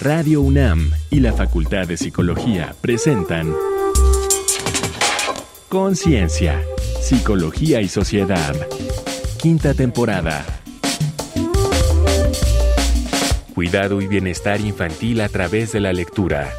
Radio UNAM y la Facultad de Psicología presentan Conciencia, Psicología y Sociedad. Quinta temporada. Cuidado y bienestar infantil a través de la lectura.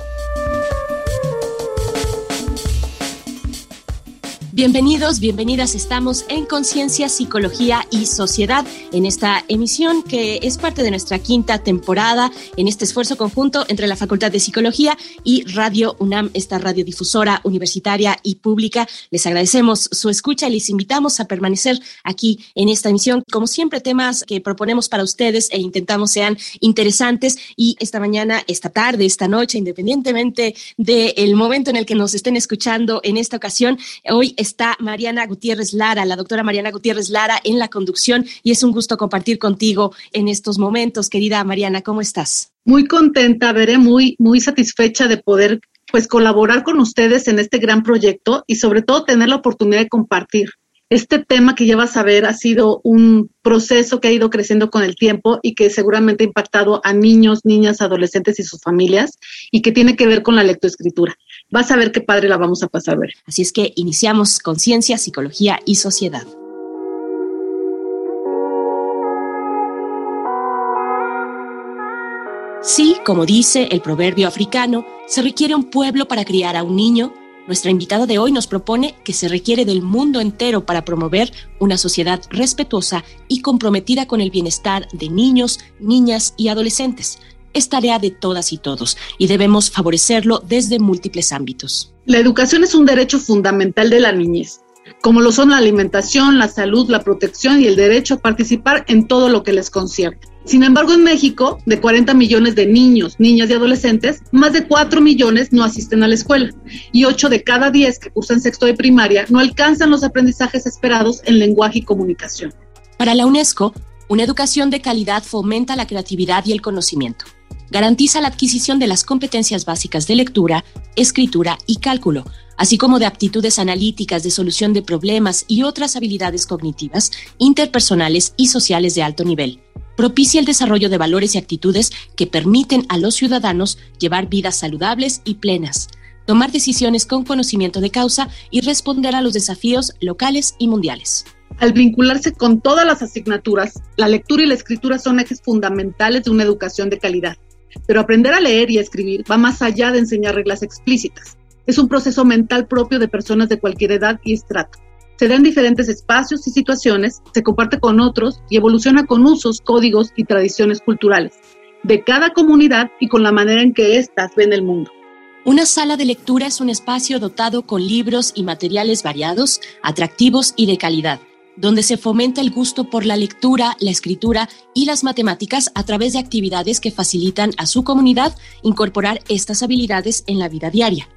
Bienvenidos, bienvenidas. Estamos en Conciencia, Psicología y Sociedad en esta emisión que es parte de nuestra quinta temporada en este esfuerzo conjunto entre la Facultad de Psicología y Radio UNAM, esta radiodifusora universitaria y pública. Les agradecemos su escucha y les invitamos a permanecer aquí en esta emisión. Como siempre, temas que proponemos para ustedes e intentamos sean interesantes y esta mañana, esta tarde, esta noche, independientemente del momento en el que nos estén escuchando en esta ocasión, hoy está Mariana Gutiérrez Lara, la doctora Mariana Gutiérrez Lara en la conducción y es un gusto compartir contigo en estos momentos. Querida Mariana, ¿cómo estás? Muy contenta, veré, muy, muy satisfecha de poder pues colaborar con ustedes en este gran proyecto y sobre todo tener la oportunidad de compartir. Este tema que ya vas a ver ha sido un proceso que ha ido creciendo con el tiempo y que seguramente ha impactado a niños, niñas, adolescentes y sus familias y que tiene que ver con la lectoescritura. Vas a ver qué padre la vamos a pasar a ver. Así es que iniciamos Conciencia, Psicología y Sociedad. Sí, como dice el proverbio africano, se requiere un pueblo para criar a un niño. Nuestra invitada de hoy nos propone que se requiere del mundo entero para promover una sociedad respetuosa y comprometida con el bienestar de niños, niñas y adolescentes es tarea de todas y todos y debemos favorecerlo desde múltiples ámbitos. La educación es un derecho fundamental de la niñez, como lo son la alimentación, la salud, la protección y el derecho a participar en todo lo que les concierne. Sin embargo, en México, de 40 millones de niños, niñas y adolescentes, más de 4 millones no asisten a la escuela y 8 de cada 10 que cursan sexto de primaria no alcanzan los aprendizajes esperados en lenguaje y comunicación. Para la UNESCO, una educación de calidad fomenta la creatividad y el conocimiento garantiza la adquisición de las competencias básicas de lectura, escritura y cálculo, así como de aptitudes analíticas de solución de problemas y otras habilidades cognitivas, interpersonales y sociales de alto nivel. Propicia el desarrollo de valores y actitudes que permiten a los ciudadanos llevar vidas saludables y plenas, tomar decisiones con conocimiento de causa y responder a los desafíos locales y mundiales. Al vincularse con todas las asignaturas, la lectura y la escritura son ejes fundamentales de una educación de calidad. Pero aprender a leer y escribir va más allá de enseñar reglas explícitas. Es un proceso mental propio de personas de cualquier edad y estrato. Se da en diferentes espacios y situaciones, se comparte con otros y evoluciona con usos, códigos y tradiciones culturales de cada comunidad y con la manera en que éstas ven el mundo. Una sala de lectura es un espacio dotado con libros y materiales variados, atractivos y de calidad donde se fomenta el gusto por la lectura, la escritura y las matemáticas a través de actividades que facilitan a su comunidad incorporar estas habilidades en la vida diaria.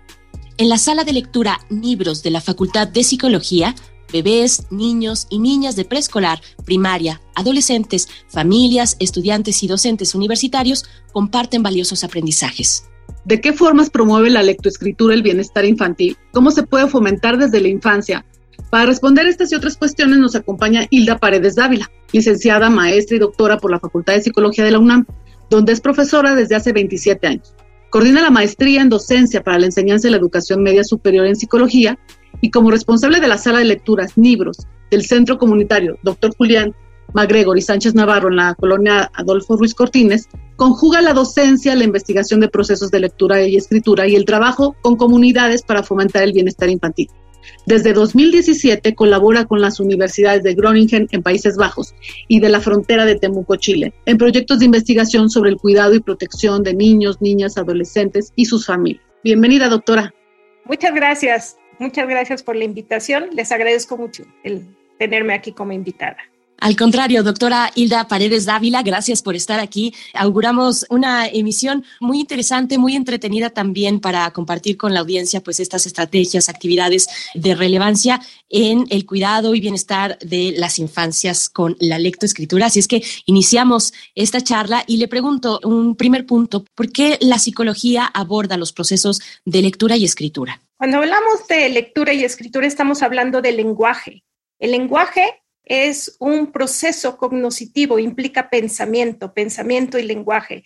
En la sala de lectura Libros de la Facultad de Psicología, bebés, niños y niñas de preescolar, primaria, adolescentes, familias, estudiantes y docentes universitarios comparten valiosos aprendizajes. ¿De qué formas promueve la lectoescritura el bienestar infantil? ¿Cómo se puede fomentar desde la infancia? Para responder estas y otras cuestiones nos acompaña Hilda Paredes Dávila, licenciada, maestra y doctora por la Facultad de Psicología de la UNAM, donde es profesora desde hace 27 años. Coordina la maestría en docencia para la enseñanza y la educación media superior en psicología y como responsable de la sala de lecturas Libros del Centro Comunitario Dr. Julián MacGregor y Sánchez Navarro en la colonia Adolfo Ruiz Cortines, conjuga la docencia, la investigación de procesos de lectura y escritura y el trabajo con comunidades para fomentar el bienestar infantil. Desde 2017 colabora con las universidades de Groningen en Países Bajos y de la frontera de Temuco, Chile, en proyectos de investigación sobre el cuidado y protección de niños, niñas, adolescentes y sus familias. Bienvenida, doctora. Muchas gracias. Muchas gracias por la invitación. Les agradezco mucho el tenerme aquí como invitada. Al contrario, doctora Hilda Paredes Dávila, gracias por estar aquí. Auguramos una emisión muy interesante, muy entretenida también para compartir con la audiencia pues estas estrategias, actividades de relevancia en el cuidado y bienestar de las infancias con la lectoescritura. Así es que iniciamos esta charla y le pregunto un primer punto, ¿por qué la psicología aborda los procesos de lectura y escritura? Cuando hablamos de lectura y escritura estamos hablando del lenguaje. El lenguaje es un proceso cognoscitivo, implica pensamiento, pensamiento y lenguaje.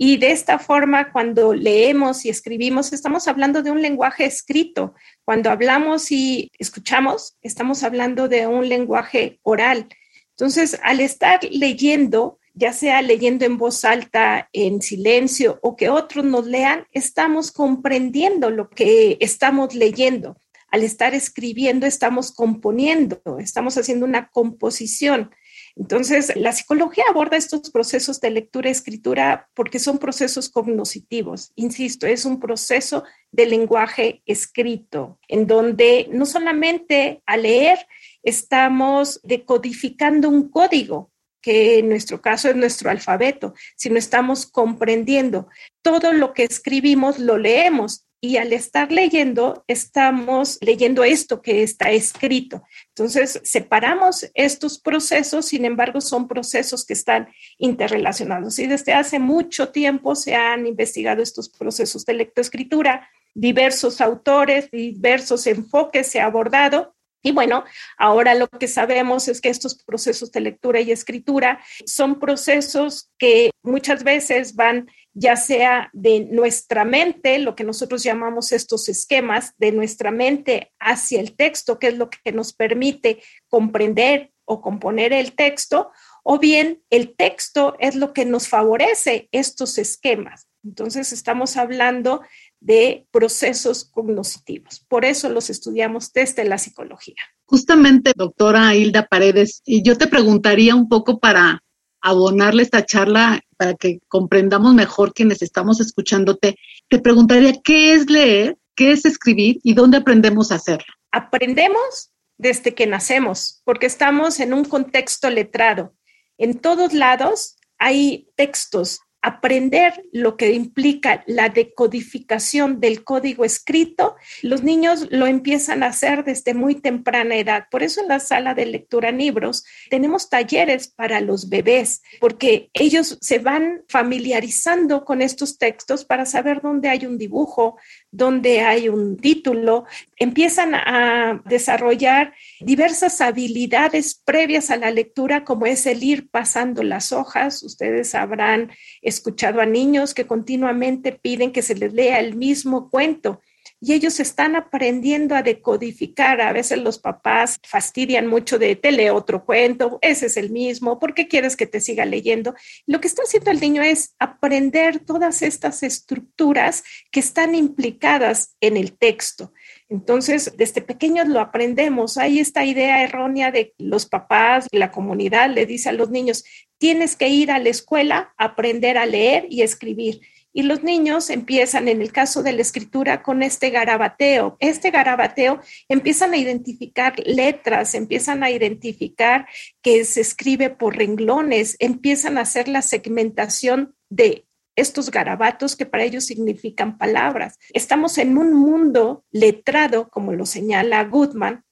Y de esta forma, cuando leemos y escribimos, estamos hablando de un lenguaje escrito. Cuando hablamos y escuchamos, estamos hablando de un lenguaje oral. Entonces, al estar leyendo, ya sea leyendo en voz alta, en silencio o que otros nos lean, estamos comprendiendo lo que estamos leyendo. Al estar escribiendo, estamos componiendo, estamos haciendo una composición. Entonces, la psicología aborda estos procesos de lectura y escritura porque son procesos cognitivos. Insisto, es un proceso de lenguaje escrito, en donde no solamente al leer estamos decodificando un código, que en nuestro caso es nuestro alfabeto, sino estamos comprendiendo. Todo lo que escribimos lo leemos y al estar leyendo, estamos leyendo esto que está escrito. Entonces, separamos estos procesos, sin embargo, son procesos que están interrelacionados. Y desde hace mucho tiempo se han investigado estos procesos de lectoescritura, diversos autores, diversos enfoques se ha abordado y bueno, ahora lo que sabemos es que estos procesos de lectura y escritura son procesos que muchas veces van ya sea de nuestra mente, lo que nosotros llamamos estos esquemas, de nuestra mente hacia el texto, que es lo que nos permite comprender o componer el texto, o bien el texto es lo que nos favorece estos esquemas. Entonces estamos hablando de procesos cognitivos. Por eso los estudiamos desde la psicología. Justamente, doctora Hilda Paredes, y yo te preguntaría un poco para abonarle esta charla, para que comprendamos mejor quienes estamos escuchándote, te preguntaría qué es leer, qué es escribir y dónde aprendemos a hacerlo. Aprendemos desde que nacemos, porque estamos en un contexto letrado. En todos lados hay textos, aprender lo que implica la decodificación del código escrito, los niños lo empiezan a hacer desde muy temprana edad. Por eso en la sala de lectura libros tenemos talleres para los bebés, porque ellos se van familiarizando con estos textos para saber dónde hay un dibujo, dónde hay un título, empiezan a desarrollar diversas habilidades previas a la lectura, como es el ir pasando las hojas. Ustedes habrán escuchado a niños que continuamente piden que se les lea el mismo cuento y ellos están aprendiendo a decodificar. A veces los papás fastidian mucho de te lee otro cuento, ese es el mismo, ¿por qué quieres que te siga leyendo? Lo que está haciendo el niño es aprender todas estas estructuras que están implicadas en el texto. Entonces, desde pequeños lo aprendemos. Hay esta idea errónea de los papás, la comunidad le dice a los niños, tienes que ir a la escuela aprender a leer y escribir. Y los niños empiezan, en el caso de la escritura, con este garabateo. Este garabateo empiezan a identificar letras, empiezan a identificar que se escribe por renglones, empiezan a hacer la segmentación de estos garabatos que para ellos significan palabras. Estamos en un mundo letrado, como lo señala Goodman,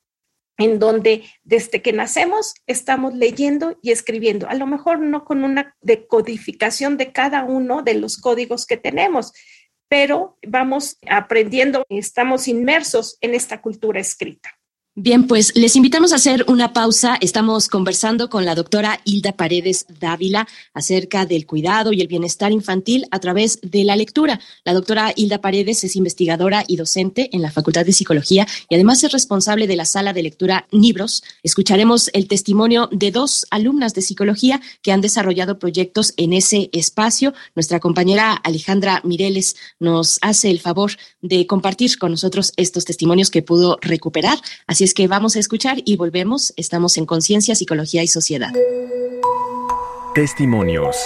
en donde desde que nacemos estamos leyendo y escribiendo, a lo mejor no con una decodificación de cada uno de los códigos que tenemos, pero vamos aprendiendo, estamos inmersos en esta cultura escrita. Bien, pues les invitamos a hacer una pausa. Estamos conversando con la doctora Hilda Paredes Dávila acerca del cuidado y el bienestar infantil a través de la lectura. La doctora Hilda Paredes es investigadora y docente en la Facultad de Psicología y además es responsable de la sala de lectura Libros. Escucharemos el testimonio de dos alumnas de psicología que han desarrollado proyectos en ese espacio. Nuestra compañera Alejandra Mireles nos hace el favor de compartir con nosotros estos testimonios que pudo recuperar. Así es que vamos a escuchar y volvemos. Estamos en Conciencia, Psicología y Sociedad. Testimonios.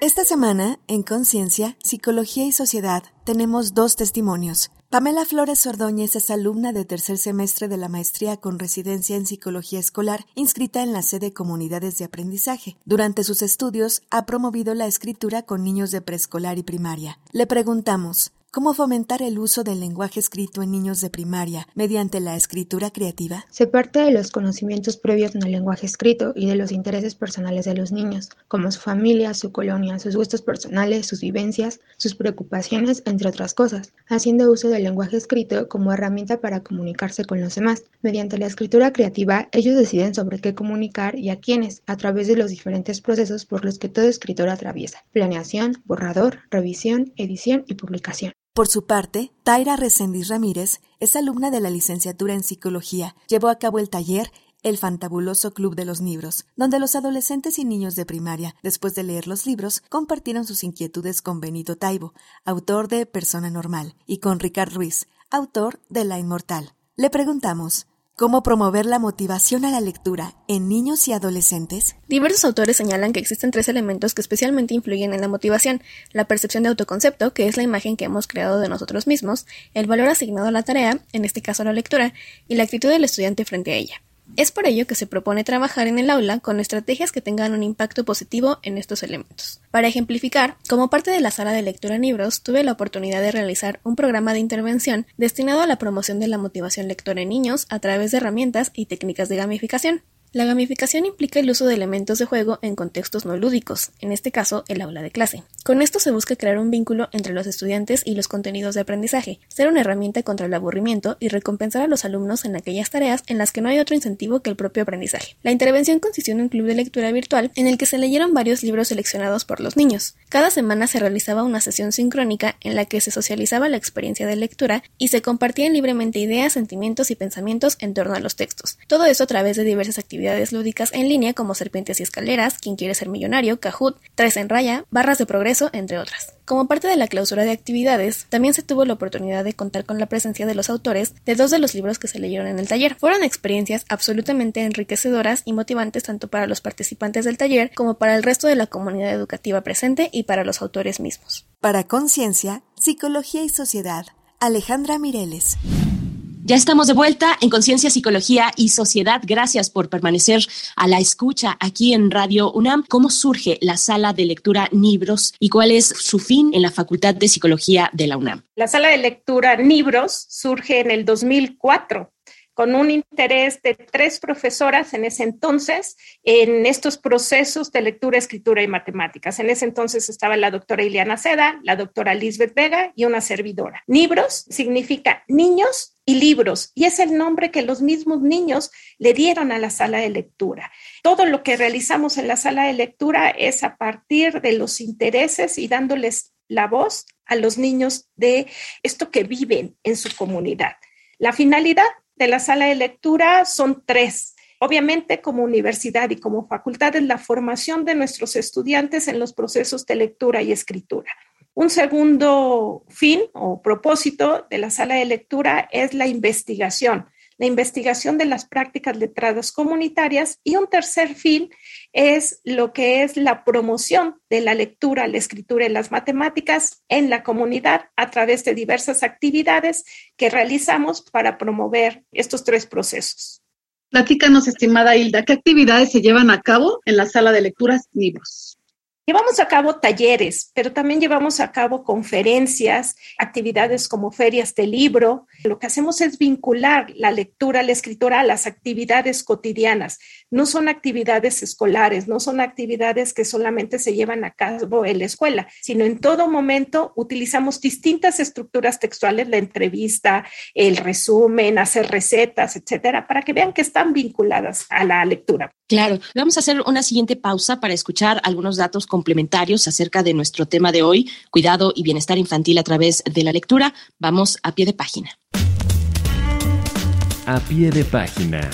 Esta semana, en Conciencia, Psicología y Sociedad, tenemos dos testimonios. Pamela Flores Ordóñez es alumna de tercer semestre de la maestría con residencia en psicología escolar, inscrita en la sede Comunidades de Aprendizaje. Durante sus estudios ha promovido la escritura con niños de preescolar y primaria. Le preguntamos, ¿Cómo fomentar el uso del lenguaje escrito en niños de primaria mediante la escritura creativa? Se parte de los conocimientos previos en el lenguaje escrito y de los intereses personales de los niños, como su familia, su colonia, sus gustos personales, sus vivencias, sus preocupaciones, entre otras cosas, haciendo uso del lenguaje escrito como herramienta para comunicarse con los demás. Mediante la escritura creativa, ellos deciden sobre qué comunicar y a quiénes, a través de los diferentes procesos por los que todo escritor atraviesa: planeación, borrador, revisión, edición y publicación. Por su parte, Taira Resendiz Ramírez es alumna de la licenciatura en Psicología. Llevó a cabo el taller El Fantabuloso Club de los Libros, donde los adolescentes y niños de primaria, después de leer los libros, compartieron sus inquietudes con Benito Taibo, autor de Persona Normal, y con Ricard Ruiz, autor de La Inmortal. Le preguntamos, ¿Cómo promover la motivación a la lectura en niños y adolescentes? Diversos autores señalan que existen tres elementos que especialmente influyen en la motivación, la percepción de autoconcepto, que es la imagen que hemos creado de nosotros mismos, el valor asignado a la tarea, en este caso la lectura, y la actitud del estudiante frente a ella. Es por ello que se propone trabajar en el aula con estrategias que tengan un impacto positivo en estos elementos. Para ejemplificar, como parte de la sala de lectura en libros, tuve la oportunidad de realizar un programa de intervención destinado a la promoción de la motivación lectora en niños a través de herramientas y técnicas de gamificación. La gamificación implica el uso de elementos de juego en contextos no lúdicos, en este caso el aula de clase. Con esto se busca crear un vínculo entre los estudiantes y los contenidos de aprendizaje, ser una herramienta contra el aburrimiento y recompensar a los alumnos en aquellas tareas en las que no hay otro incentivo que el propio aprendizaje. La intervención consistió en un club de lectura virtual en el que se leyeron varios libros seleccionados por los niños. Cada semana se realizaba una sesión sincrónica en la que se socializaba la experiencia de lectura y se compartían libremente ideas, sentimientos y pensamientos en torno a los textos. Todo eso a través de diversas actividades actividades lúdicas en línea como Serpientes y Escaleras, Quien quiere ser millonario, Kahoot, Tres en Raya, Barras de Progreso, entre otras. Como parte de la clausura de actividades, también se tuvo la oportunidad de contar con la presencia de los autores de dos de los libros que se leyeron en el taller. Fueron experiencias absolutamente enriquecedoras y motivantes tanto para los participantes del taller como para el resto de la comunidad educativa presente y para los autores mismos. Para Conciencia, Psicología y Sociedad, Alejandra Mireles. Ya estamos de vuelta en Conciencia, Psicología y Sociedad. Gracias por permanecer a la escucha aquí en Radio UNAM. ¿Cómo surge la sala de lectura Libros y cuál es su fin en la Facultad de Psicología de la UNAM? La sala de lectura Libros surge en el 2004 con un interés de tres profesoras en ese entonces en estos procesos de lectura, escritura y matemáticas. En ese entonces estaba la doctora Ileana Seda, la doctora Lisbeth Vega y una servidora. Libros significa niños y libros, y es el nombre que los mismos niños le dieron a la sala de lectura. Todo lo que realizamos en la sala de lectura es a partir de los intereses y dándoles la voz a los niños de esto que viven en su comunidad. La finalidad de la sala de lectura son tres. Obviamente, como universidad y como facultad, es la formación de nuestros estudiantes en los procesos de lectura y escritura. Un segundo fin o propósito de la sala de lectura es la investigación, la investigación de las prácticas letradas comunitarias y un tercer fin es lo que es la promoción de la lectura, la escritura y las matemáticas en la comunidad a través de diversas actividades que realizamos para promover estos tres procesos. Platícanos, estimada Hilda, ¿qué actividades se llevan a cabo en la sala de lecturas libros? Llevamos a cabo talleres, pero también llevamos a cabo conferencias, actividades como ferias de libro. Lo que hacemos es vincular la lectura, la escritura a las actividades cotidianas. No son actividades escolares, no son actividades que solamente se llevan a cabo en la escuela, sino en todo momento utilizamos distintas estructuras textuales, la entrevista, el resumen, hacer recetas, etcétera, para que vean que están vinculadas a la lectura. Claro, vamos a hacer una siguiente pausa para escuchar algunos datos complementarios acerca de nuestro tema de hoy, cuidado y bienestar infantil a través de la lectura. Vamos a pie de página. A pie de página.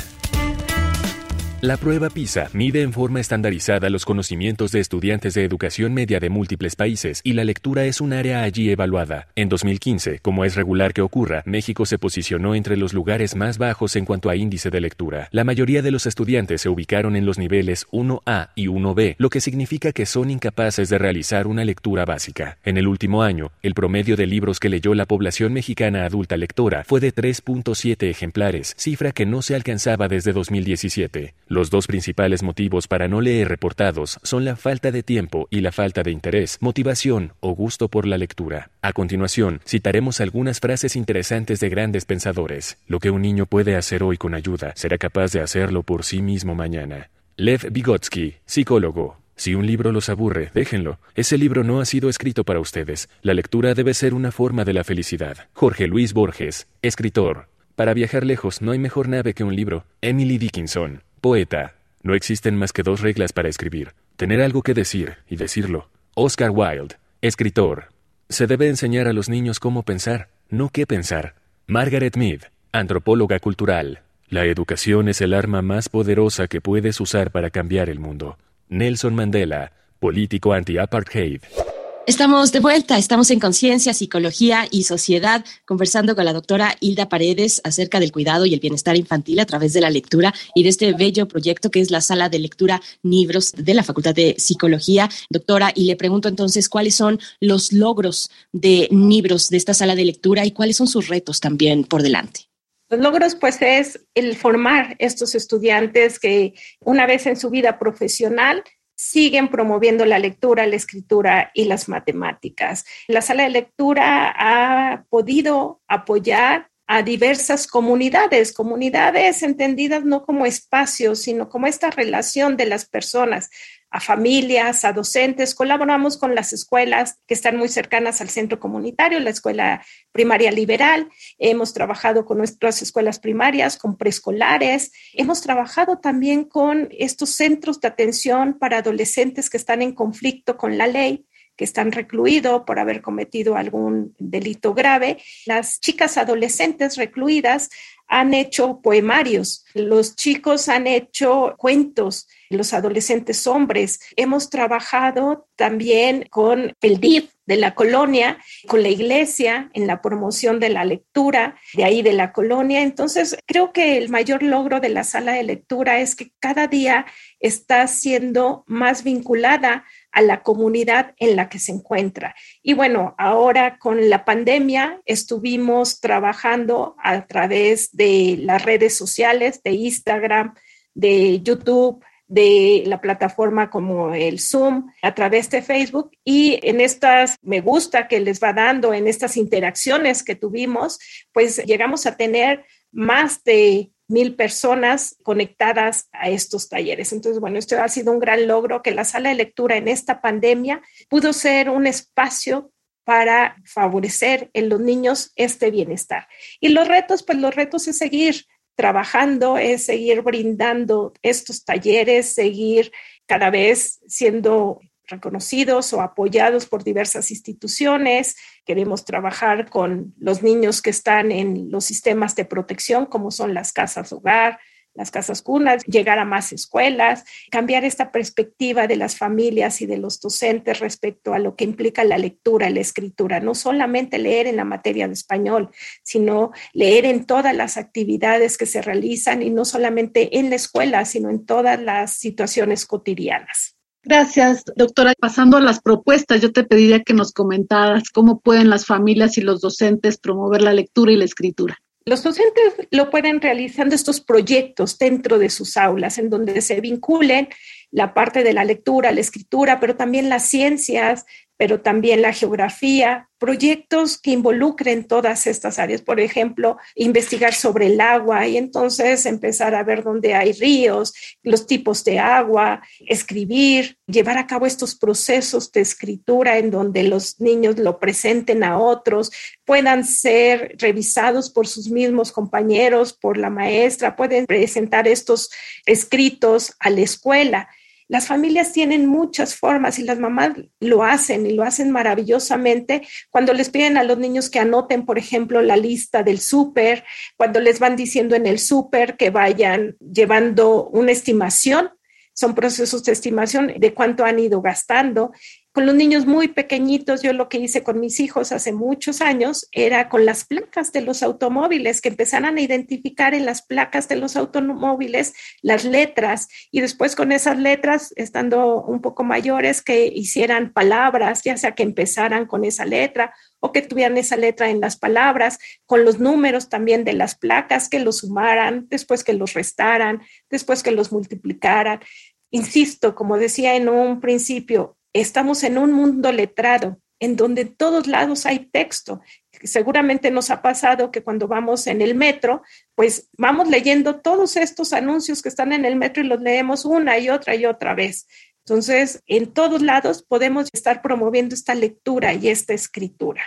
La prueba PISA mide en forma estandarizada los conocimientos de estudiantes de educación media de múltiples países y la lectura es un área allí evaluada. En 2015, como es regular que ocurra, México se posicionó entre los lugares más bajos en cuanto a índice de lectura. La mayoría de los estudiantes se ubicaron en los niveles 1A y 1B, lo que significa que son incapaces de realizar una lectura básica. En el último año, el promedio de libros que leyó la población mexicana adulta lectora fue de 3.7 ejemplares, cifra que no se alcanzaba desde 2017. Los dos principales motivos para no leer reportados son la falta de tiempo y la falta de interés, motivación o gusto por la lectura. A continuación, citaremos algunas frases interesantes de grandes pensadores. Lo que un niño puede hacer hoy con ayuda, será capaz de hacerlo por sí mismo mañana. Lev Vygotsky, psicólogo. Si un libro los aburre, déjenlo. Ese libro no ha sido escrito para ustedes. La lectura debe ser una forma de la felicidad. Jorge Luis Borges, escritor. Para viajar lejos no hay mejor nave que un libro. Emily Dickinson, poeta. No existen más que dos reglas para escribir. Tener algo que decir y decirlo. Oscar Wilde, escritor. Se debe enseñar a los niños cómo pensar, no qué pensar. Margaret Mead, antropóloga cultural. La educación es el arma más poderosa que puedes usar para cambiar el mundo. Nelson Mandela, político anti-apartheid. Estamos de vuelta, estamos en Conciencia, Psicología y Sociedad, conversando con la doctora Hilda Paredes acerca del cuidado y el bienestar infantil a través de la lectura y de este bello proyecto que es la sala de lectura Libros de la Facultad de Psicología. Doctora, y le pregunto entonces cuáles son los logros de Libros de esta sala de lectura y cuáles son sus retos también por delante. Los logros, pues, es el formar estos estudiantes que una vez en su vida profesional siguen promoviendo la lectura, la escritura y las matemáticas. La sala de lectura ha podido apoyar a diversas comunidades, comunidades entendidas no como espacios, sino como esta relación de las personas a familias, a docentes. Colaboramos con las escuelas que están muy cercanas al centro comunitario, la escuela primaria liberal. Hemos trabajado con nuestras escuelas primarias, con preescolares. Hemos trabajado también con estos centros de atención para adolescentes que están en conflicto con la ley que están recluidos por haber cometido algún delito grave. Las chicas adolescentes recluidas han hecho poemarios, los chicos han hecho cuentos, los adolescentes hombres. Hemos trabajado también con el DIF de la colonia, con la iglesia en la promoción de la lectura de ahí de la colonia. Entonces, creo que el mayor logro de la sala de lectura es que cada día está siendo más vinculada a la comunidad en la que se encuentra. Y bueno, ahora con la pandemia estuvimos trabajando a través de las redes sociales, de Instagram, de YouTube, de la plataforma como el Zoom, a través de Facebook y en estas me gusta que les va dando, en estas interacciones que tuvimos, pues llegamos a tener más de mil personas conectadas a estos talleres. Entonces, bueno, esto ha sido un gran logro que la sala de lectura en esta pandemia pudo ser un espacio para favorecer en los niños este bienestar. Y los retos, pues los retos es seguir trabajando, es seguir brindando estos talleres, seguir cada vez siendo reconocidos o apoyados por diversas instituciones. Queremos trabajar con los niños que están en los sistemas de protección, como son las casas hogar, las casas cunas, llegar a más escuelas, cambiar esta perspectiva de las familias y de los docentes respecto a lo que implica la lectura y la escritura. No solamente leer en la materia de español, sino leer en todas las actividades que se realizan y no solamente en la escuela, sino en todas las situaciones cotidianas. Gracias, doctora. Pasando a las propuestas, yo te pediría que nos comentaras cómo pueden las familias y los docentes promover la lectura y la escritura. Los docentes lo pueden realizando estos proyectos dentro de sus aulas, en donde se vinculen la parte de la lectura, la escritura, pero también las ciencias, pero también la geografía, proyectos que involucren todas estas áreas. Por ejemplo, investigar sobre el agua y entonces empezar a ver dónde hay ríos, los tipos de agua, escribir, llevar a cabo estos procesos de escritura en donde los niños lo presenten a otros, puedan ser revisados por sus mismos compañeros, por la maestra, pueden presentar estos escritos a la escuela. Las familias tienen muchas formas y las mamás lo hacen y lo hacen maravillosamente. Cuando les piden a los niños que anoten, por ejemplo, la lista del súper, cuando les van diciendo en el súper que vayan llevando una estimación son procesos de estimación de cuánto han ido gastando con los niños muy pequeñitos, yo lo que hice con mis hijos hace muchos años era con las placas de los automóviles, que empezaran a identificar en las placas de los automóviles las letras y después con esas letras, estando un poco mayores, que hicieran palabras, ya sea que empezaran con esa letra o que tuvieran esa letra en las palabras, con los números también de las placas, que los sumaran, después que los restaran, después que los multiplicaran. Insisto, como decía en un principio, estamos en un mundo letrado, en donde en todos lados hay texto. Seguramente nos ha pasado que cuando vamos en el metro, pues vamos leyendo todos estos anuncios que están en el metro y los leemos una y otra y otra vez. Entonces, en todos lados podemos estar promoviendo esta lectura y esta escritura.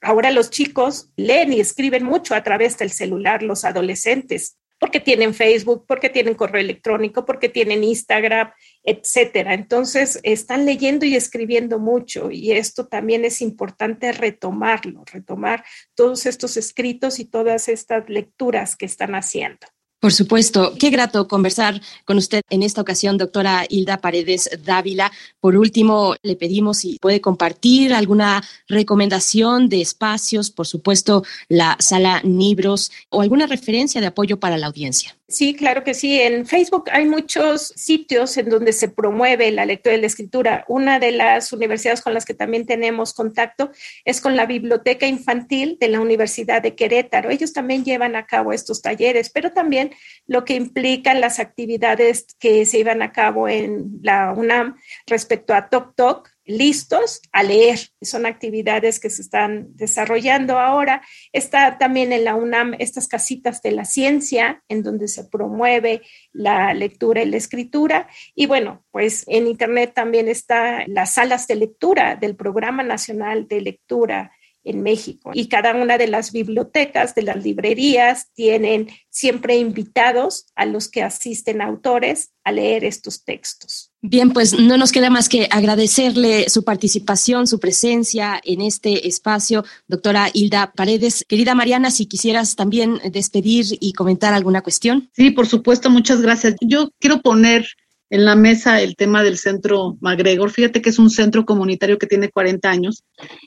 Ahora los chicos leen y escriben mucho a través del celular, los adolescentes porque tienen Facebook, porque tienen correo electrónico, porque tienen Instagram, etcétera. Entonces, están leyendo y escribiendo mucho y esto también es importante retomarlo, retomar todos estos escritos y todas estas lecturas que están haciendo. Por supuesto, qué grato conversar con usted en esta ocasión, doctora Hilda Paredes Dávila. Por último, le pedimos si puede compartir alguna recomendación de espacios, por supuesto, la sala Libros o alguna referencia de apoyo para la audiencia. Sí, claro que sí. En Facebook hay muchos sitios en donde se promueve la lectura y la escritura. Una de las universidades con las que también tenemos contacto es con la Biblioteca Infantil de la Universidad de Querétaro. Ellos también llevan a cabo estos talleres, pero también lo que implican las actividades que se iban a cabo en la UNAM respecto a Tok Tok, listos a leer. Son actividades que se están desarrollando ahora. Está también en la UNAM estas casitas de la ciencia, en donde se promueve la lectura y la escritura. Y bueno, pues en Internet también está las salas de lectura del Programa Nacional de Lectura en México. Y cada una de las bibliotecas, de las librerías, tienen siempre invitados a los que asisten autores a leer estos textos. Bien, pues no nos queda más que agradecerle su participación, su presencia en este espacio, doctora Hilda Paredes. Querida Mariana, si quisieras también despedir y comentar alguna cuestión. Sí, por supuesto, muchas gracias. Yo quiero poner en la mesa el tema del centro MacGregor. Fíjate que es un centro comunitario que tiene 40 años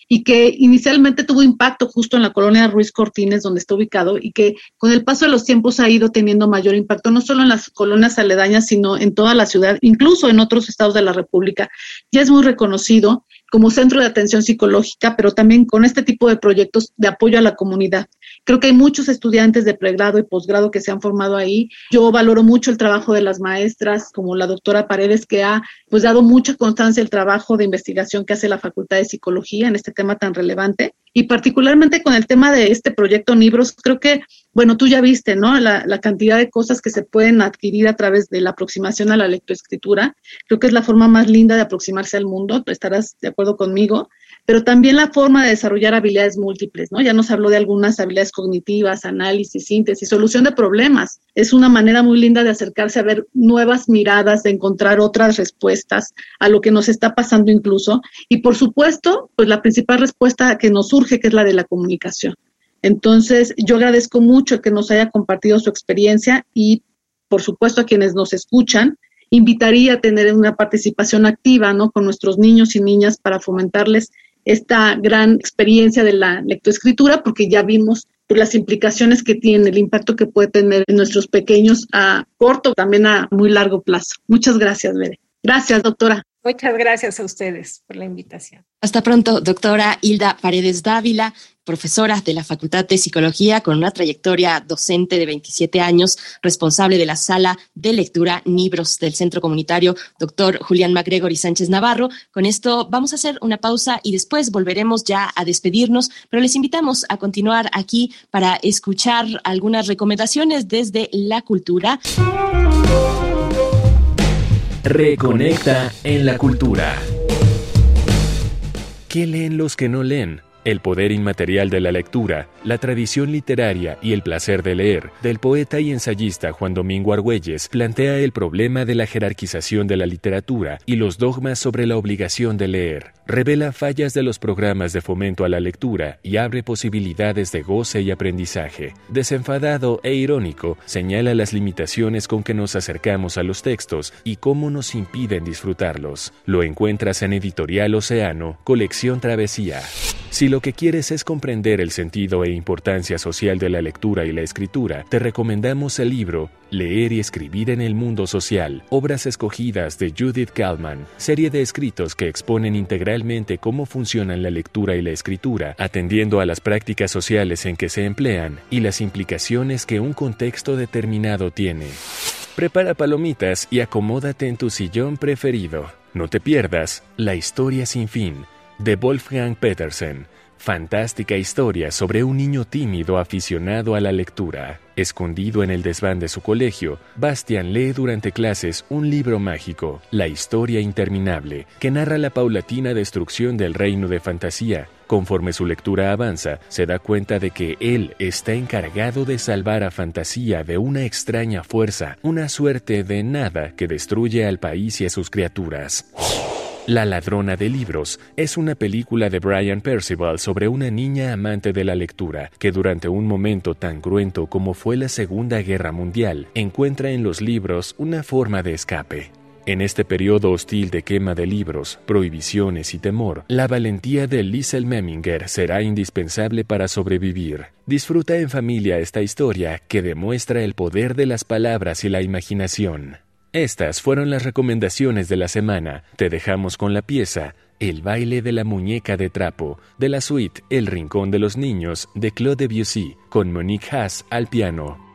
y que inicialmente tuvo impacto justo en la colonia Ruiz Cortines, donde está ubicado, y que con el paso de los tiempos ha ido teniendo mayor impacto, no solo en las colonias aledañas, sino en toda la ciudad, incluso en otros estados de la República. Ya es muy reconocido como centro de atención psicológica, pero también con este tipo de proyectos de apoyo a la comunidad. Creo que hay muchos estudiantes de pregrado y posgrado que se han formado ahí. Yo valoro mucho el trabajo de las maestras, como la doctora Paredes, que ha pues dado mucha constancia el trabajo de investigación que hace la Facultad de Psicología en este tema tan relevante. Y particularmente con el tema de este proyecto Nibros, creo que, bueno, tú ya viste, ¿no? La, la cantidad de cosas que se pueden adquirir a través de la aproximación a la lectoescritura. Creo que es la forma más linda de aproximarse al mundo, estarás de acuerdo conmigo pero también la forma de desarrollar habilidades múltiples, ¿no? Ya nos habló de algunas habilidades cognitivas, análisis, síntesis, solución de problemas. Es una manera muy linda de acercarse a ver nuevas miradas, de encontrar otras respuestas a lo que nos está pasando incluso. Y por supuesto, pues la principal respuesta que nos surge, que es la de la comunicación. Entonces, yo agradezco mucho que nos haya compartido su experiencia y, por supuesto, a quienes nos escuchan, invitaría a tener una participación activa, ¿no? Con nuestros niños y niñas para fomentarles esta gran experiencia de la lectoescritura porque ya vimos las implicaciones que tiene, el impacto que puede tener en nuestros pequeños a corto, también a muy largo plazo. Muchas gracias, Bere. Gracias, doctora. Muchas gracias a ustedes por la invitación. Hasta pronto, doctora Hilda Paredes Dávila, profesora de la Facultad de Psicología con una trayectoria docente de 27 años, responsable de la sala de lectura Libros del Centro Comunitario, doctor Julián MacGregor y Sánchez Navarro. Con esto vamos a hacer una pausa y después volveremos ya a despedirnos, pero les invitamos a continuar aquí para escuchar algunas recomendaciones desde la cultura. Reconecta en la cultura. ¿Qué leen los que no leen? El poder inmaterial de la lectura, la tradición literaria y el placer de leer, del poeta y ensayista Juan Domingo Argüelles, plantea el problema de la jerarquización de la literatura y los dogmas sobre la obligación de leer. Revela fallas de los programas de fomento a la lectura y abre posibilidades de goce y aprendizaje. Desenfadado e irónico, señala las limitaciones con que nos acercamos a los textos y cómo nos impiden disfrutarlos. Lo encuentras en Editorial Océano, colección Travesía. Si lo que quieres es comprender el sentido e importancia social de la lectura y la escritura, te recomendamos el libro Leer y escribir en el mundo social, obras escogidas de Judith Kalman, serie de escritos que exponen integralmente cómo funcionan la lectura y la escritura, atendiendo a las prácticas sociales en que se emplean y las implicaciones que un contexto determinado tiene. Prepara palomitas y acomódate en tu sillón preferido. No te pierdas La historia sin fin de Wolfgang Petersen. Fantástica historia sobre un niño tímido aficionado a la lectura. Escondido en el desván de su colegio, Bastian lee durante clases un libro mágico, La historia interminable, que narra la paulatina destrucción del reino de fantasía. Conforme su lectura avanza, se da cuenta de que él está encargado de salvar a Fantasía de una extraña fuerza, una suerte de nada que destruye al país y a sus criaturas. La ladrona de libros es una película de Brian Percival sobre una niña amante de la lectura que durante un momento tan cruento como fue la Segunda Guerra Mundial encuentra en los libros una forma de escape. En este periodo hostil de quema de libros, prohibiciones y temor, la valentía de Liesel Memminger será indispensable para sobrevivir. Disfruta en familia esta historia que demuestra el poder de las palabras y la imaginación. Estas fueron las recomendaciones de la semana. Te dejamos con la pieza El baile de la muñeca de trapo de la suite El rincón de los niños de Claude Debussy con Monique Haas al piano.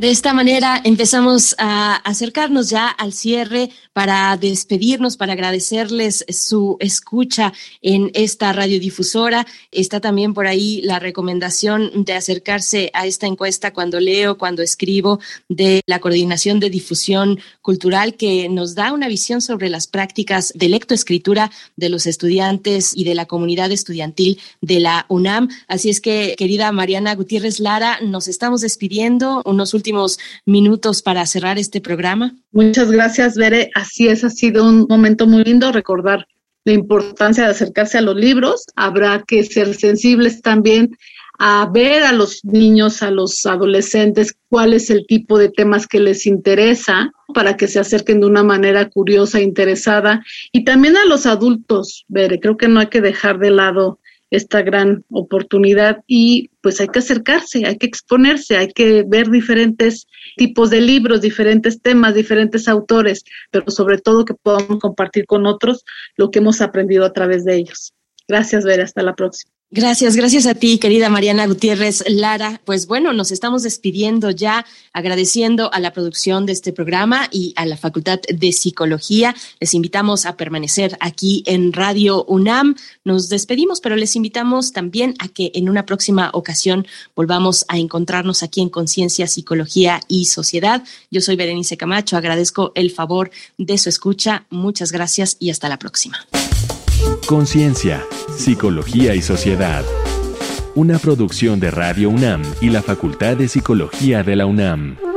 De esta manera empezamos a acercarnos ya al cierre para despedirnos, para agradecerles su escucha en esta radiodifusora. Está también por ahí la recomendación de acercarse a esta encuesta cuando leo, cuando escribo, de la Coordinación de Difusión Cultural, que nos da una visión sobre las prácticas de lectoescritura de los estudiantes y de la comunidad estudiantil de la UNAM. Así es que, querida Mariana Gutiérrez Lara, nos estamos despidiendo. Unos últimos minutos para cerrar este programa. Muchas gracias, Bere. Así es, ha sido un momento muy lindo recordar la importancia de acercarse a los libros. Habrá que ser sensibles también a ver a los niños, a los adolescentes, cuál es el tipo de temas que les interesa para que se acerquen de una manera curiosa, e interesada. Y también a los adultos, creo que no hay que dejar de lado esta gran oportunidad y pues hay que acercarse, hay que exponerse, hay que ver diferentes tipos de libros, diferentes temas, diferentes autores, pero sobre todo que podamos compartir con otros lo que hemos aprendido a través de ellos. Gracias, Vera, hasta la próxima. Gracias, gracias a ti, querida Mariana Gutiérrez Lara. Pues bueno, nos estamos despidiendo ya, agradeciendo a la producción de este programa y a la Facultad de Psicología. Les invitamos a permanecer aquí en Radio UNAM. Nos despedimos, pero les invitamos también a que en una próxima ocasión volvamos a encontrarnos aquí en Conciencia, Psicología y Sociedad. Yo soy Berenice Camacho, agradezco el favor de su escucha. Muchas gracias y hasta la próxima. Conciencia, Psicología y Sociedad. Una producción de Radio UNAM y la Facultad de Psicología de la UNAM.